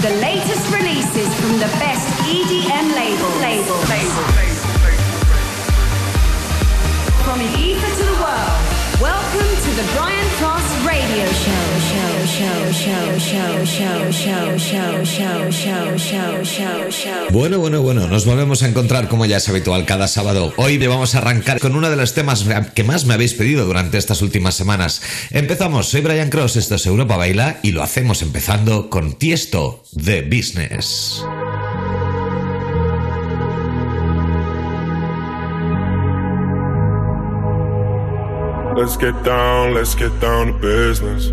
The latest releases from the best EDM label. Label. Label. From Ibiza to the world. Welcome to the Brian Cross Radio Show. Bueno, bueno, bueno, nos volvemos a encontrar como ya es habitual cada sábado. Hoy vamos a arrancar con uno de los temas que más me habéis pedido durante estas últimas semanas. Empezamos, soy Brian Cross, esto es Europa Baila y lo hacemos empezando con Tiesto de Business. Let's get down, let's get down to business.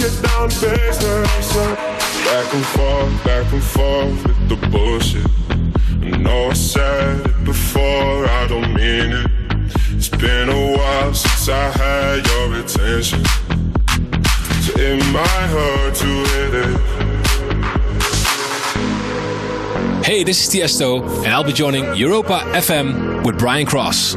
get down business. Back and forth, back and forth with the bullshit. I know I said it before, I don't mean it. It's been a while since I had your attention. So it might hurt to hit it. Hey, this is Tiesto, and I'll be joining Europa FM with Brian Cross.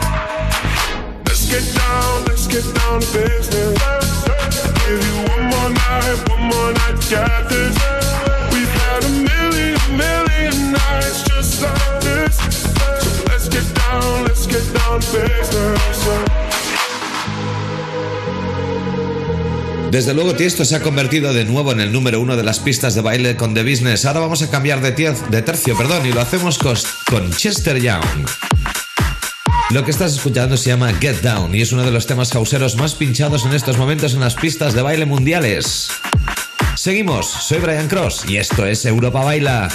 Let's get down, let's get down business. Desde luego Tiesto se ha convertido de nuevo en el número uno de las pistas de baile con The Business. Ahora vamos a cambiar de, de tercio perdón, y lo hacemos con Chester Young. Lo que estás escuchando se llama Get Down y es uno de los temas hauseros más pinchados en estos momentos en las pistas de baile mundiales. Seguimos, soy Brian Cross y esto es Europa Baila.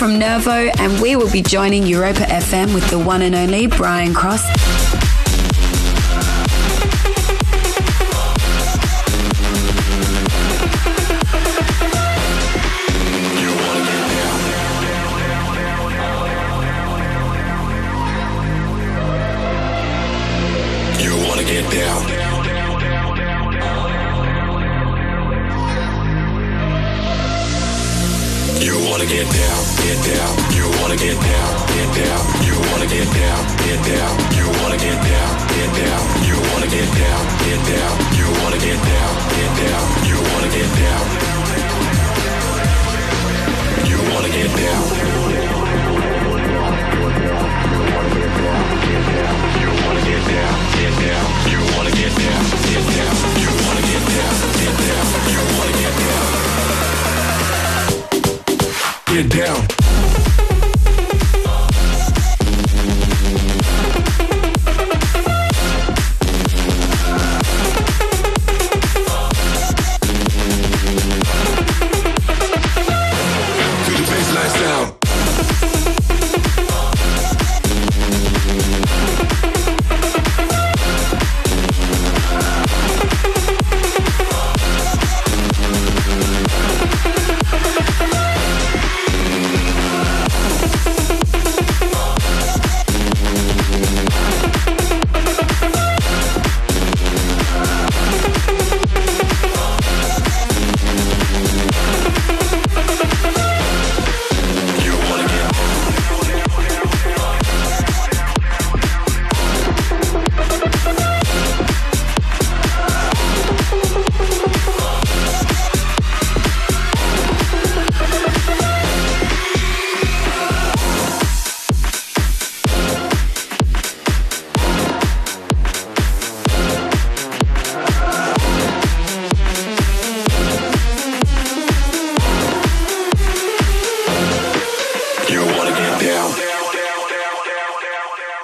From Nervo, and we will be joining Europa FM with the one and only Brian Cross. it down.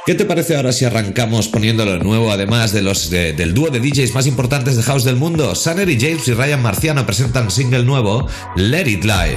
¿Qué te parece ahora si arrancamos poniéndolo nuevo, además de los del dúo de DJs más importantes de house del mundo? Sanner y James y Ryan Marciano presentan single nuevo, Let It Lie.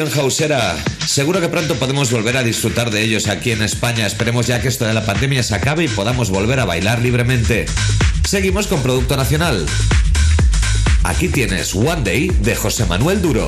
hausera. Seguro que pronto podemos volver a disfrutar de ellos aquí en España. Esperemos ya que esto de la pandemia se acabe y podamos volver a bailar libremente. Seguimos con Producto Nacional. Aquí tienes One Day de José Manuel Duro.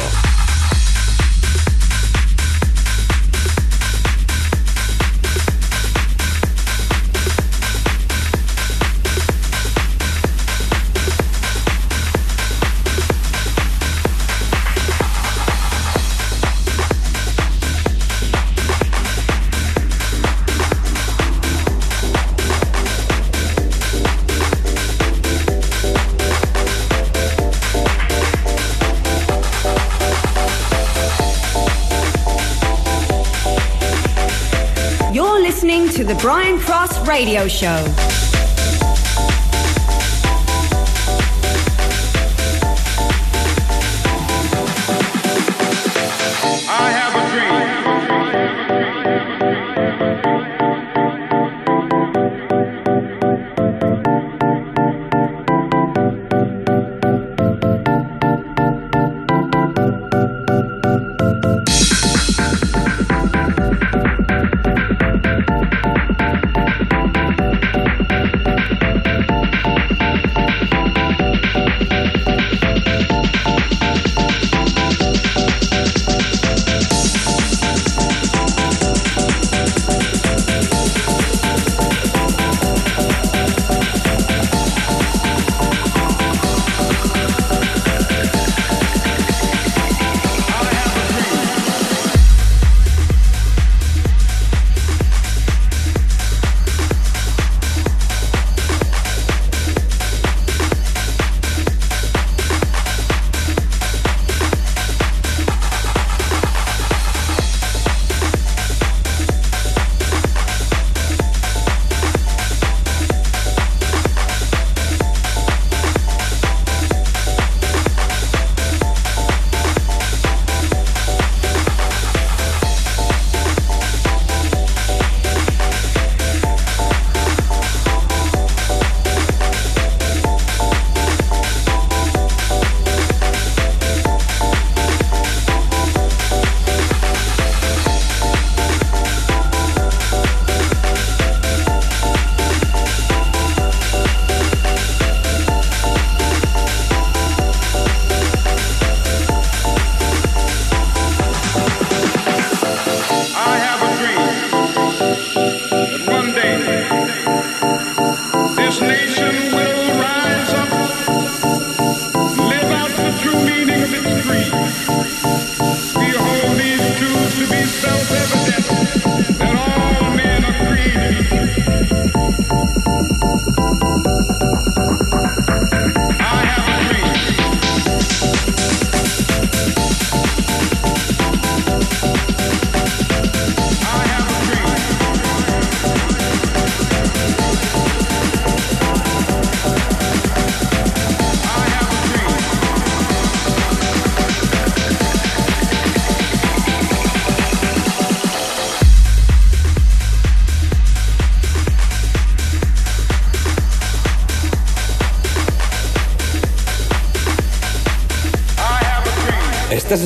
Radio Show.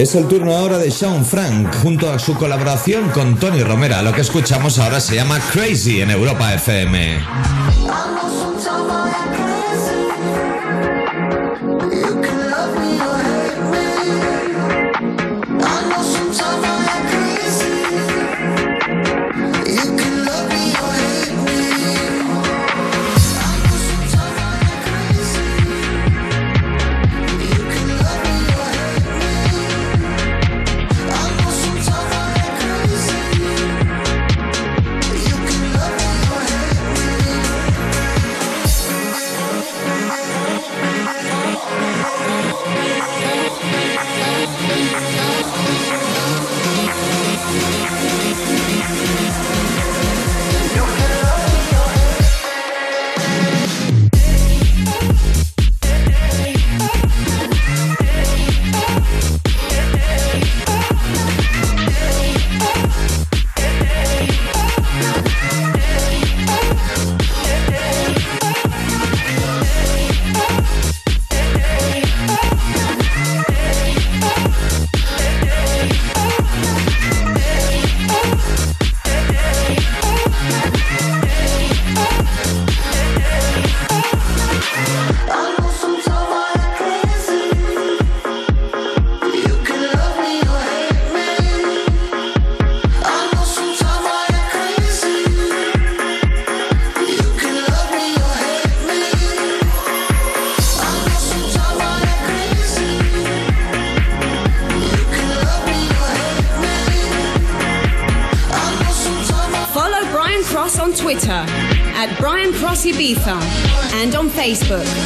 Es el turno ahora de Sean Frank junto a su colaboración con Tony Romera. Lo que escuchamos ahora se llama Crazy en Europa FM. Facebook.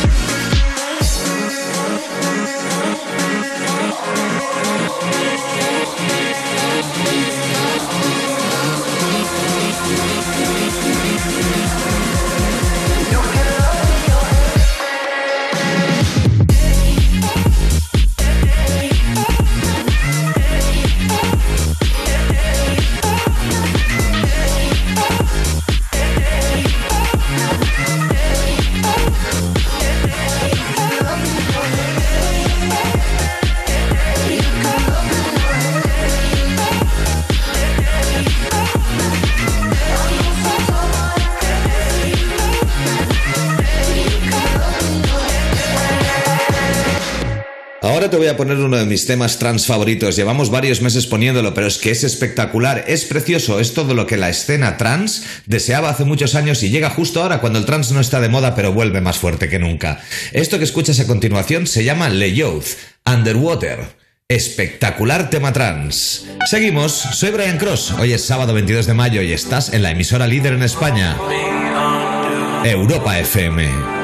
Voy a poner uno de mis temas trans favoritos. Llevamos varios meses poniéndolo, pero es que es espectacular, es precioso, es todo lo que la escena trans deseaba hace muchos años y llega justo ahora cuando el trans no está de moda, pero vuelve más fuerte que nunca. Esto que escuchas a continuación se llama Le Youth, Underwater. Espectacular tema trans. Seguimos, soy Brian Cross. Hoy es sábado 22 de mayo y estás en la emisora líder en España. Europa FM.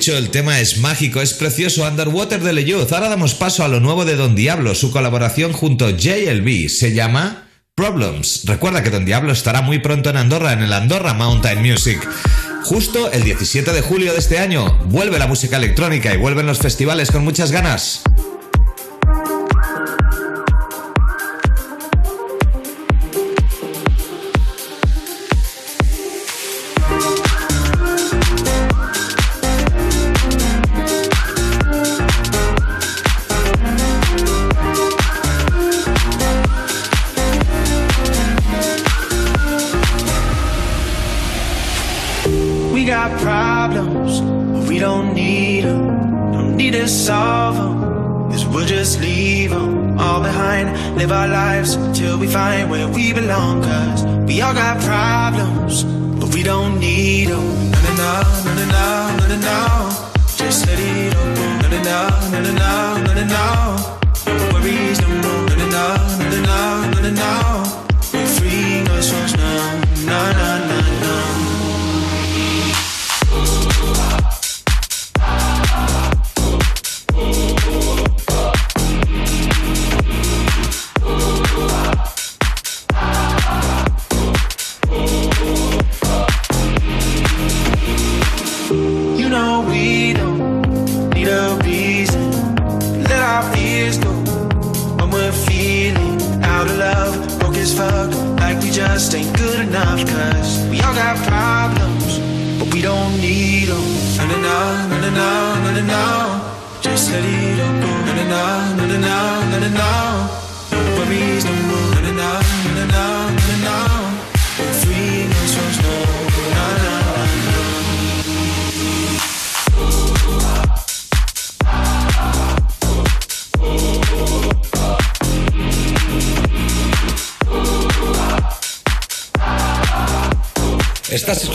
Dicho? El tema es mágico, es precioso. Underwater de Leyuz. Ahora damos paso a lo nuevo de Don Diablo, su colaboración junto a JLB. Se llama Problems. Recuerda que Don Diablo estará muy pronto en Andorra, en el Andorra Mountain Music. Justo el 17 de julio de este año vuelve la música electrónica y vuelven los festivales con muchas ganas. heart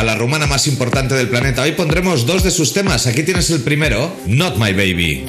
A la rumana más importante del planeta. Hoy pondremos dos de sus temas. Aquí tienes el primero, Not My Baby.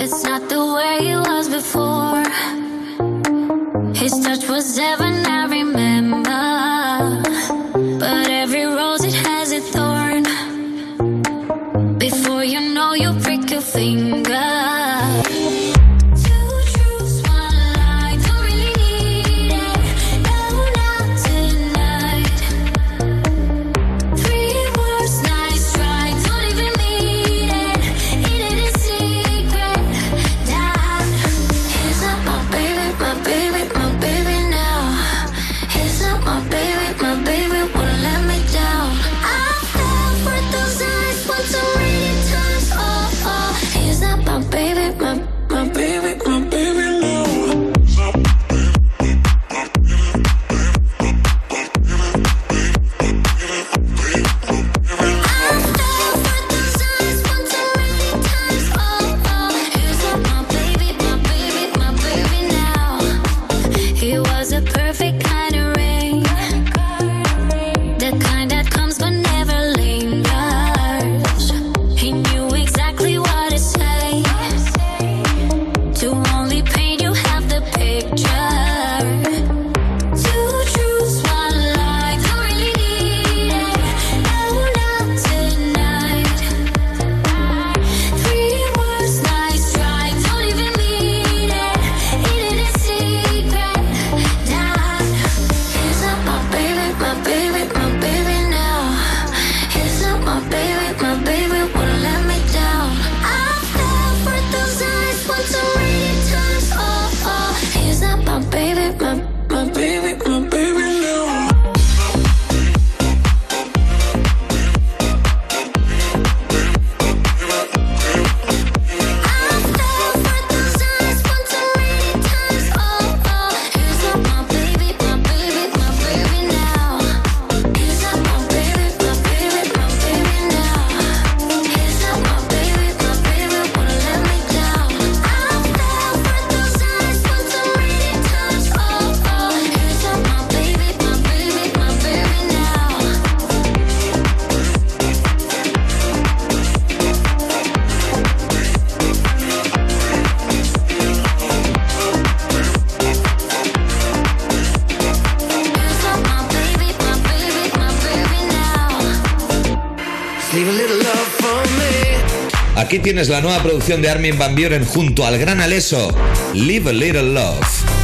Aquí tienes la nueva producción de Armin Van Buren junto al gran Aleso, Leave a Little Love.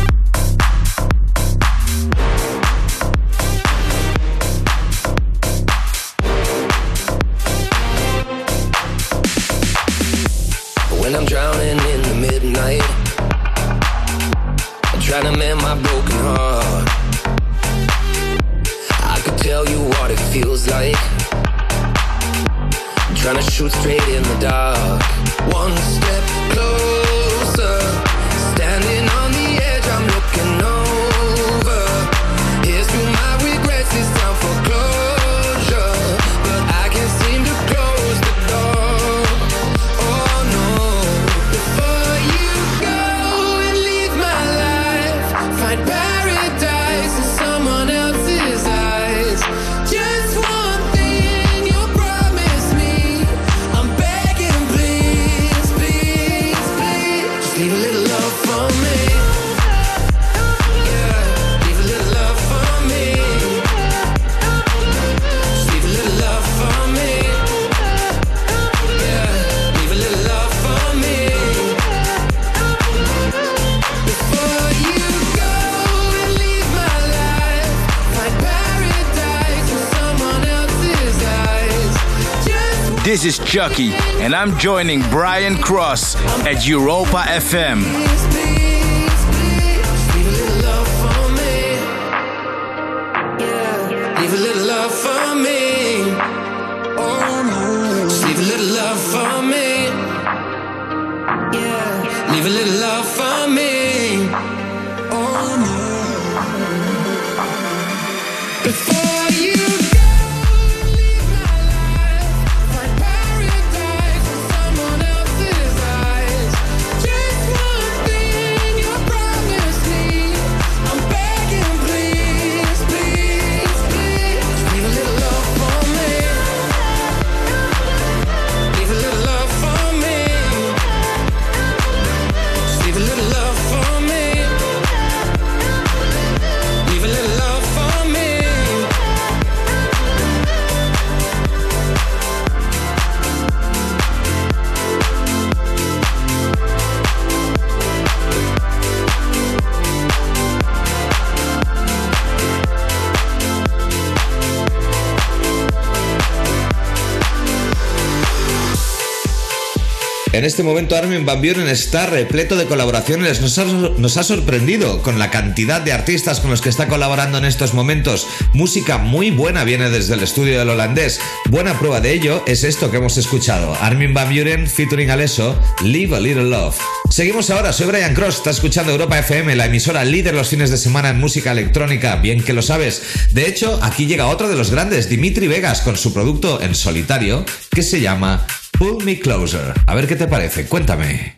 shoot straight in the dark. Chucky, and I'm joining Brian Cross at Europa FM. For me a little love for me leave a little love for me. Oh, leave este momento Armin Van Buren está repleto de colaboraciones. Nos ha, nos ha, sorprendido con la cantidad de artistas con los que está colaborando en estos momentos. Música muy buena viene desde el estudio del holandés. Buena prueba de ello es esto que hemos escuchado. Armin Van Buren featuring Alesso, Live a Little Love. Seguimos ahora, soy Brian Cross, está escuchando Europa FM, la emisora líder los fines de semana en música electrónica, bien que lo sabes. De hecho, aquí llega otro de los grandes, Dimitri Vegas, con su producto en solitario, que se llama Pull Me Closer. A ver qué te parece, cuéntame.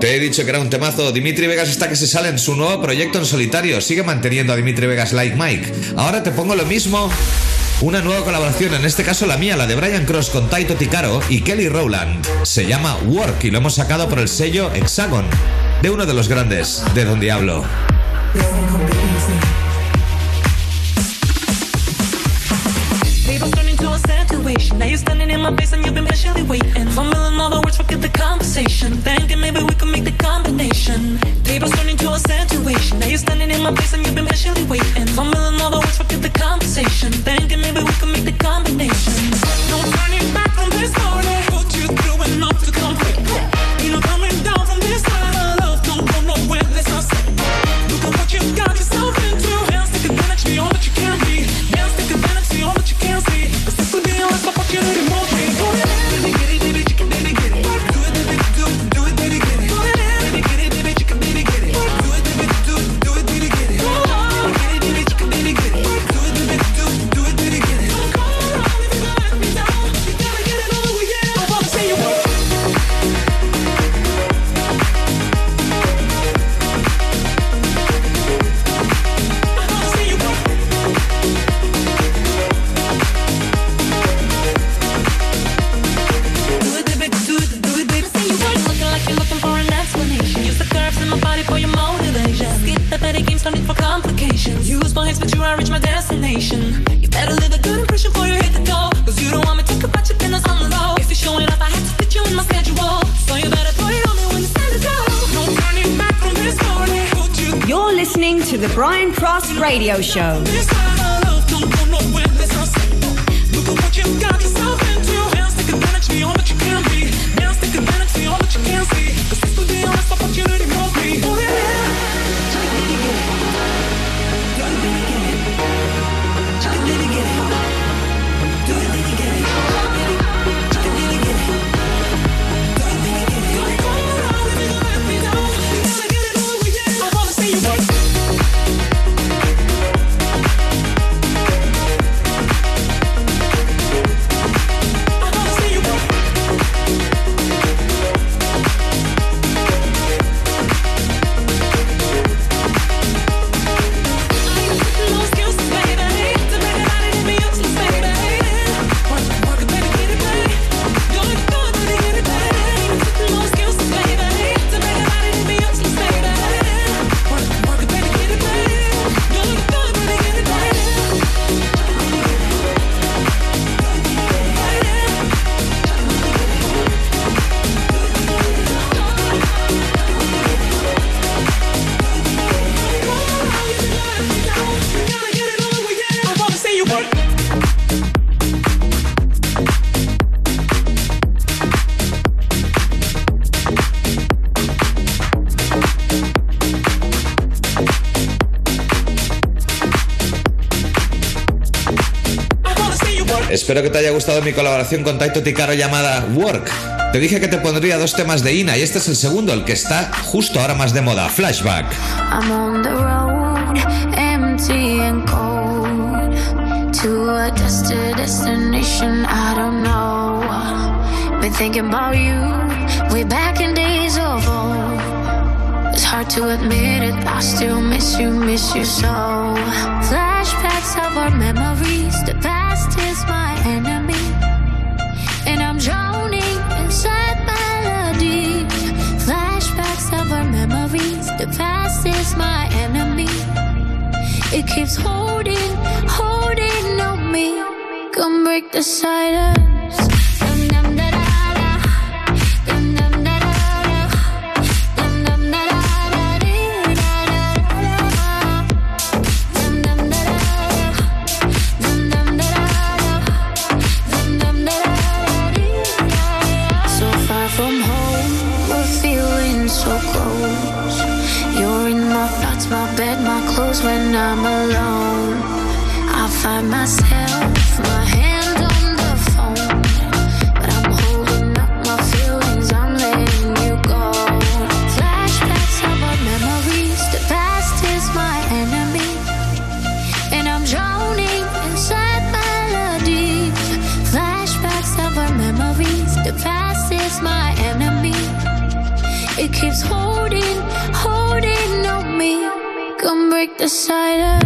Te he dicho que era un temazo. Dimitri Vegas está que se sale en su nuevo proyecto en solitario. Sigue manteniendo a Dimitri Vegas Like Mike. Ahora te pongo lo mismo. Una nueva colaboración, en este caso la mía, la de Brian Cross con Taito Tikaro y Kelly Rowland. Se llama Work y lo hemos sacado por el sello Hexagon, de uno de los grandes, de donde hablo. The conversation. Thinking maybe we could make the combination. But you I reach my destination. You better leave a good impression before you hit the door. Cause you don't want me to talk about your business on the low. If you're showing up, I have to fit you in my schedule. So you better put it on me when it's time to go. No turning back from this morning. Put you You're listening to the Brian Cross Radio Show. this Espero que te haya gustado mi colaboración con Taito Tikaro llamada Work. Te dije que te pondría dos temas de Ina y este es el segundo, el que está justo ahora más de moda, Flashback. I'm on the road, empty and cold, to a destination I don't know. Been thinking about you, way back in days of old. It's hard to admit it, I still miss you, miss you so. Flashbacks of our memories, the past my enemy. It keeps holding, holding on me. Come break the silence. when I'm alone. I find myself. the silence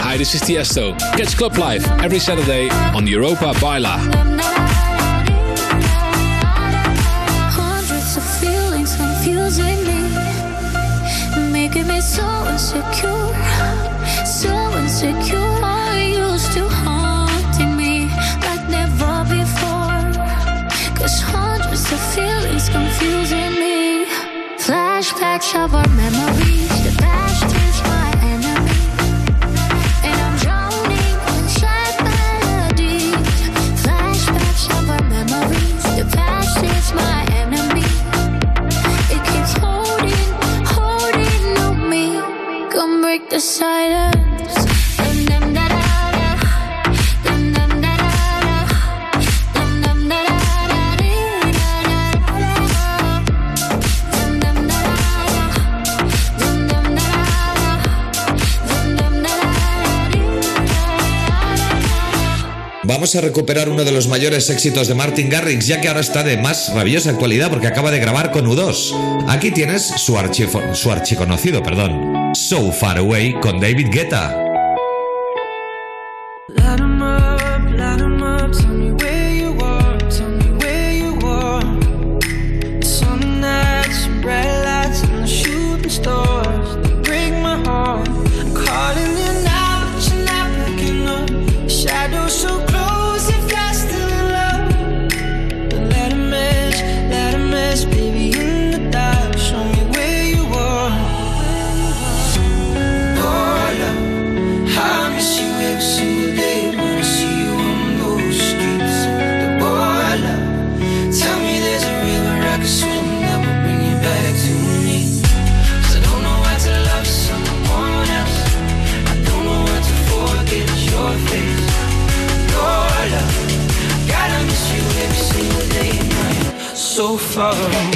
Hi, this is Tiesto. Catch Club Live every Saturday on Europa Baila. Hundreds of feelings confusing me, making me so insecure, so insecure. The feeling's confusing me. Flashbacks of our memories. vamos a recuperar uno de los mayores éxitos de Martin Garrix, ya que ahora está de más rabiosa actualidad porque acaba de grabar con U2. Aquí tienes su, su archiconocido, perdón, So Far Away con David Guetta. mother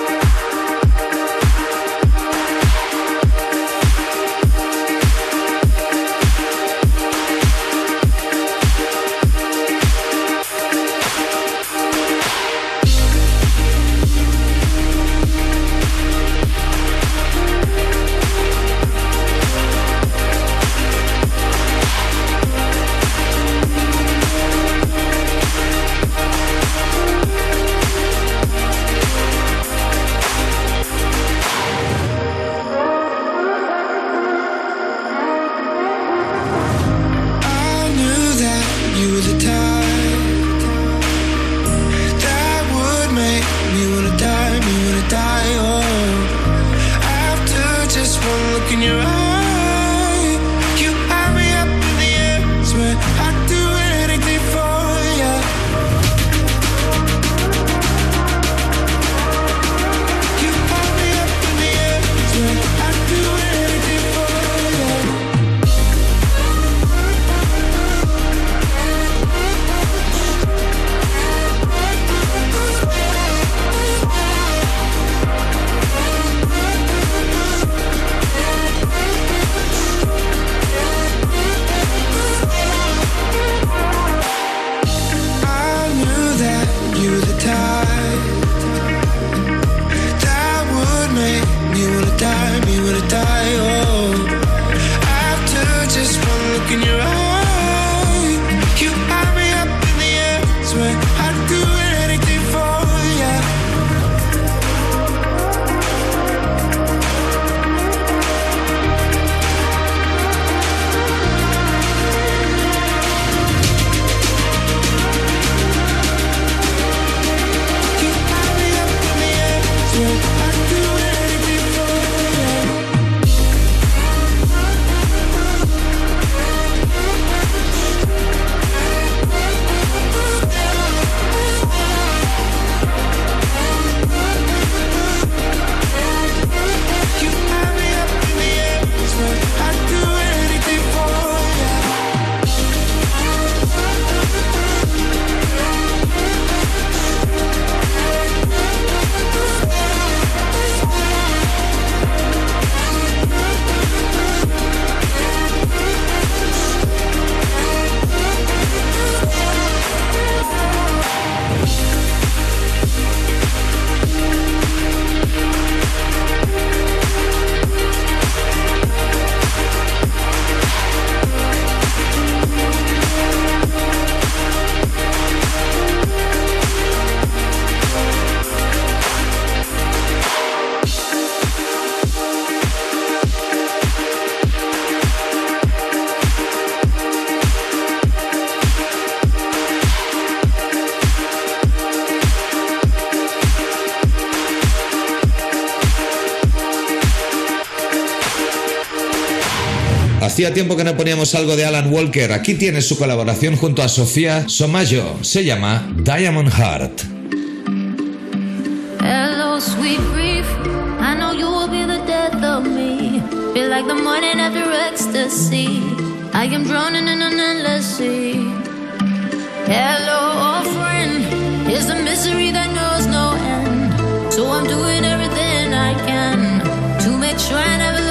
Hacía tiempo que no poníamos algo de Alan Walker. Aquí tiene su colaboración junto a Sofía Somayo. Se llama Diamond Heart. Hello, sweet grief. I know you will be the death of me. Feel like the morning after ecstasy. I am drowning in an endless sea. Hello, old friend. Here's the misery that knows no end. So I'm doing everything I can to make sure I never.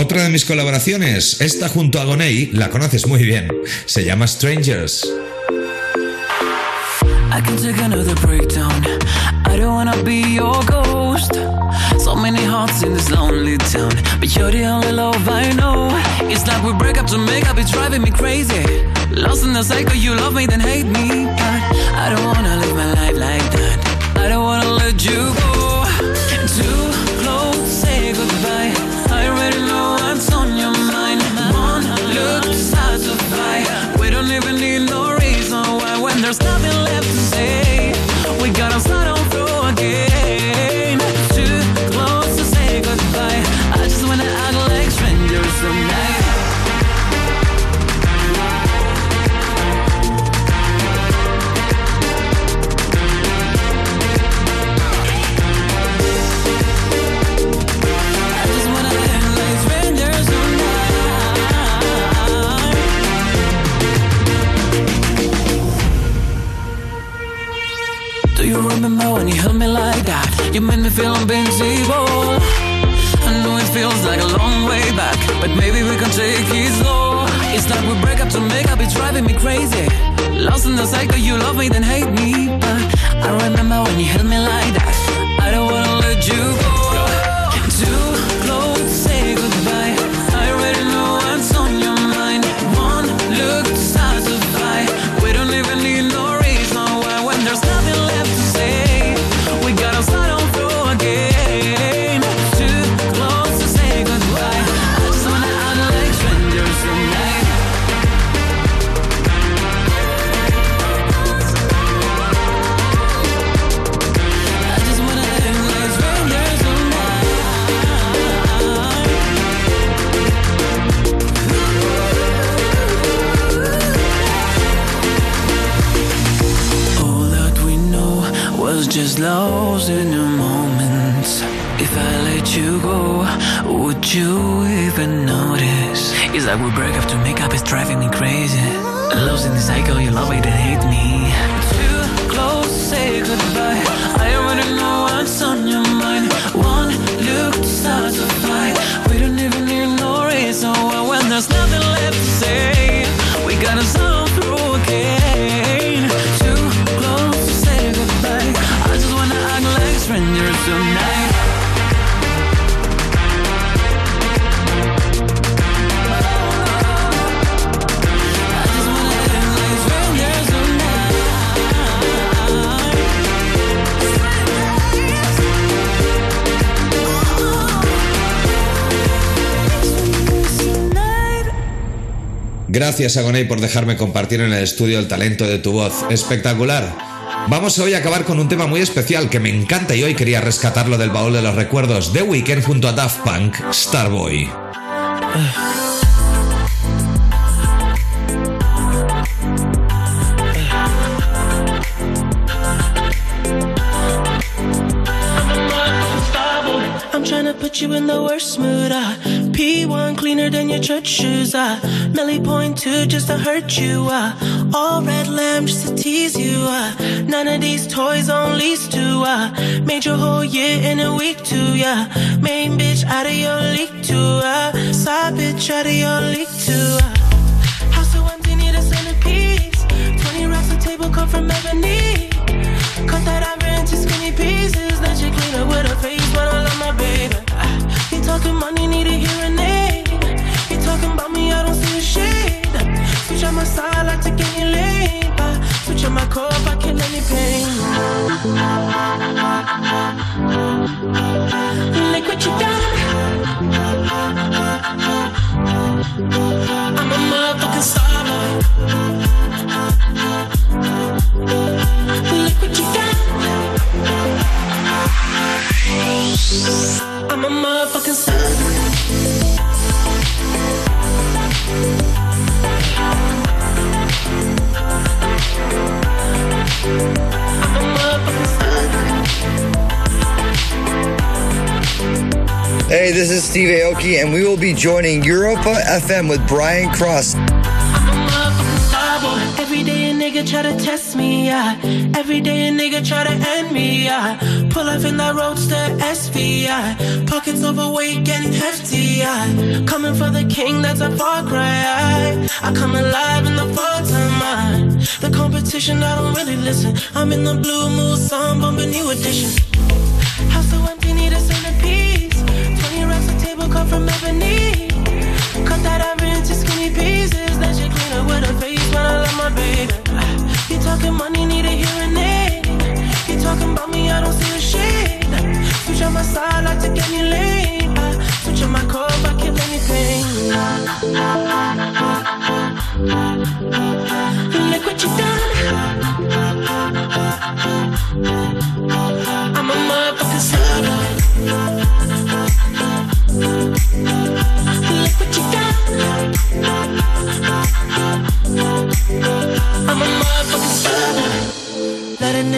Otra de mis colaboraciones, esta junto a Gonei, la conoces muy bien. Se llama Strangers. I can take another breakdown. I don't wanna be your ghost. So many hearts in this lonely town. But you're the only love I know. It's like we break up to make up, it's driving me crazy. Lost in the cycle, you love me, then hate me. but I don't wanna You made me feel invincible. I know it feels like a long way back, but maybe we can take it slow. It's like we break up to make up, it's driving me crazy. Lost in the cycle, you love me, then hate me. But I remember when you held me like that. Gracias, Agoney, por dejarme compartir en el estudio el talento de tu voz. Espectacular. Vamos hoy a acabar con un tema muy especial que me encanta y hoy quería rescatarlo del baúl de los recuerdos. The Weeknd junto a Daft Punk, Starboy. Church shoes. Melly point two just to hurt you. Ah, all red lamb just to tease you. Ah, none of these toys on lease to. Ah, made your whole year in a week too. Yeah, main bitch out of your league too. Ah, side bitch out of your league too. Ah, house so empty need a centerpiece. Twenty racks of table come from ebony. Cut that ivory into skinny pieces. Then she clean up with her face, but I love my baby. Ah, You talking money, need a hearing Switch on my side, I take any lane. Ah, Switch on my core if I kill any pain. Look what you done. I'm a motherfucking star Hey, this is Steve Aoki, and we will be joining Europa FM with Brian Cross. Nigga try to test me, yeah. Every day a nigga try to end me, yeah. Pull up in that roadster SV, yeah. Pockets overweight, getting hefty, yeah. Coming for the king, that's a far cry. I come alive in the fall time. The competition, I don't really listen. I'm in the blue mood, song bumping new edition. Come from ebony. Cut that ivory into skinny pieces. Then she clean up with her face, but I love my baby. You talking money, need a hearing aid. You talking about me, I don't see a shade. Switch on my side, I take any lane. Ah, Switch on my core, I kill any pain. Look what you done.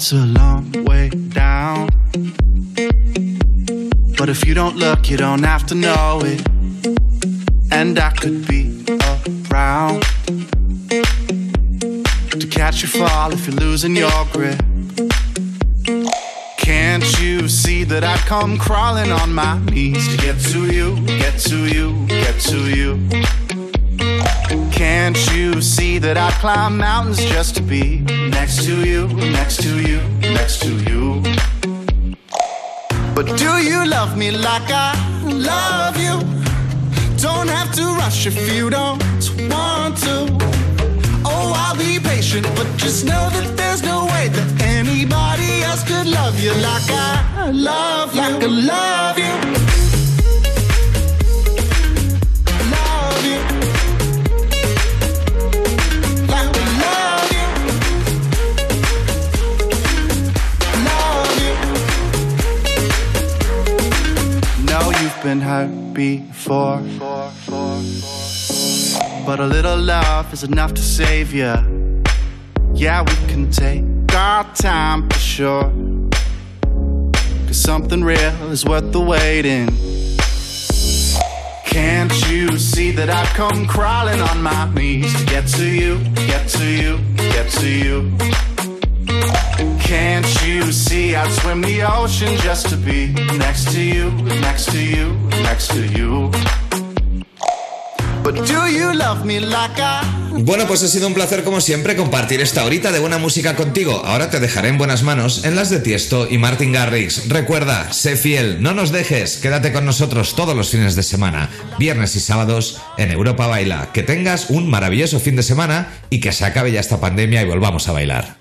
It's a long way down. But if you don't look, you don't have to know it. And I could be around to catch you fall if you're losing your grip. Can't you see that I come crawling on my knees to get to you, get to you, get to you? Can't you see that I climb mountains just to be next to you, next to you, next to you? But do you love me like I love you? Don't have to rush if you don't want to. Oh, I'll be patient, but just know that there's no way that anybody else could love you like I love you, like I love you. Been hurt before. But a little love is enough to save you. Yeah, we can take our time for sure. Cause something real is worth the waiting. Can't you see that I've come crawling on my knees to get to you, get to you, get to you? Can't you see I'd swim the ocean just to be next to you, next to you, next to you? But do you love me Bueno, pues ha sido un placer como siempre compartir esta horita de buena música contigo. Ahora te dejaré en buenas manos en las de Tiesto y Martin Garrix. Recuerda, sé fiel, no nos dejes, quédate con nosotros todos los fines de semana, viernes y sábados en Europa Baila. Que tengas un maravilloso fin de semana y que se acabe ya esta pandemia y volvamos a bailar.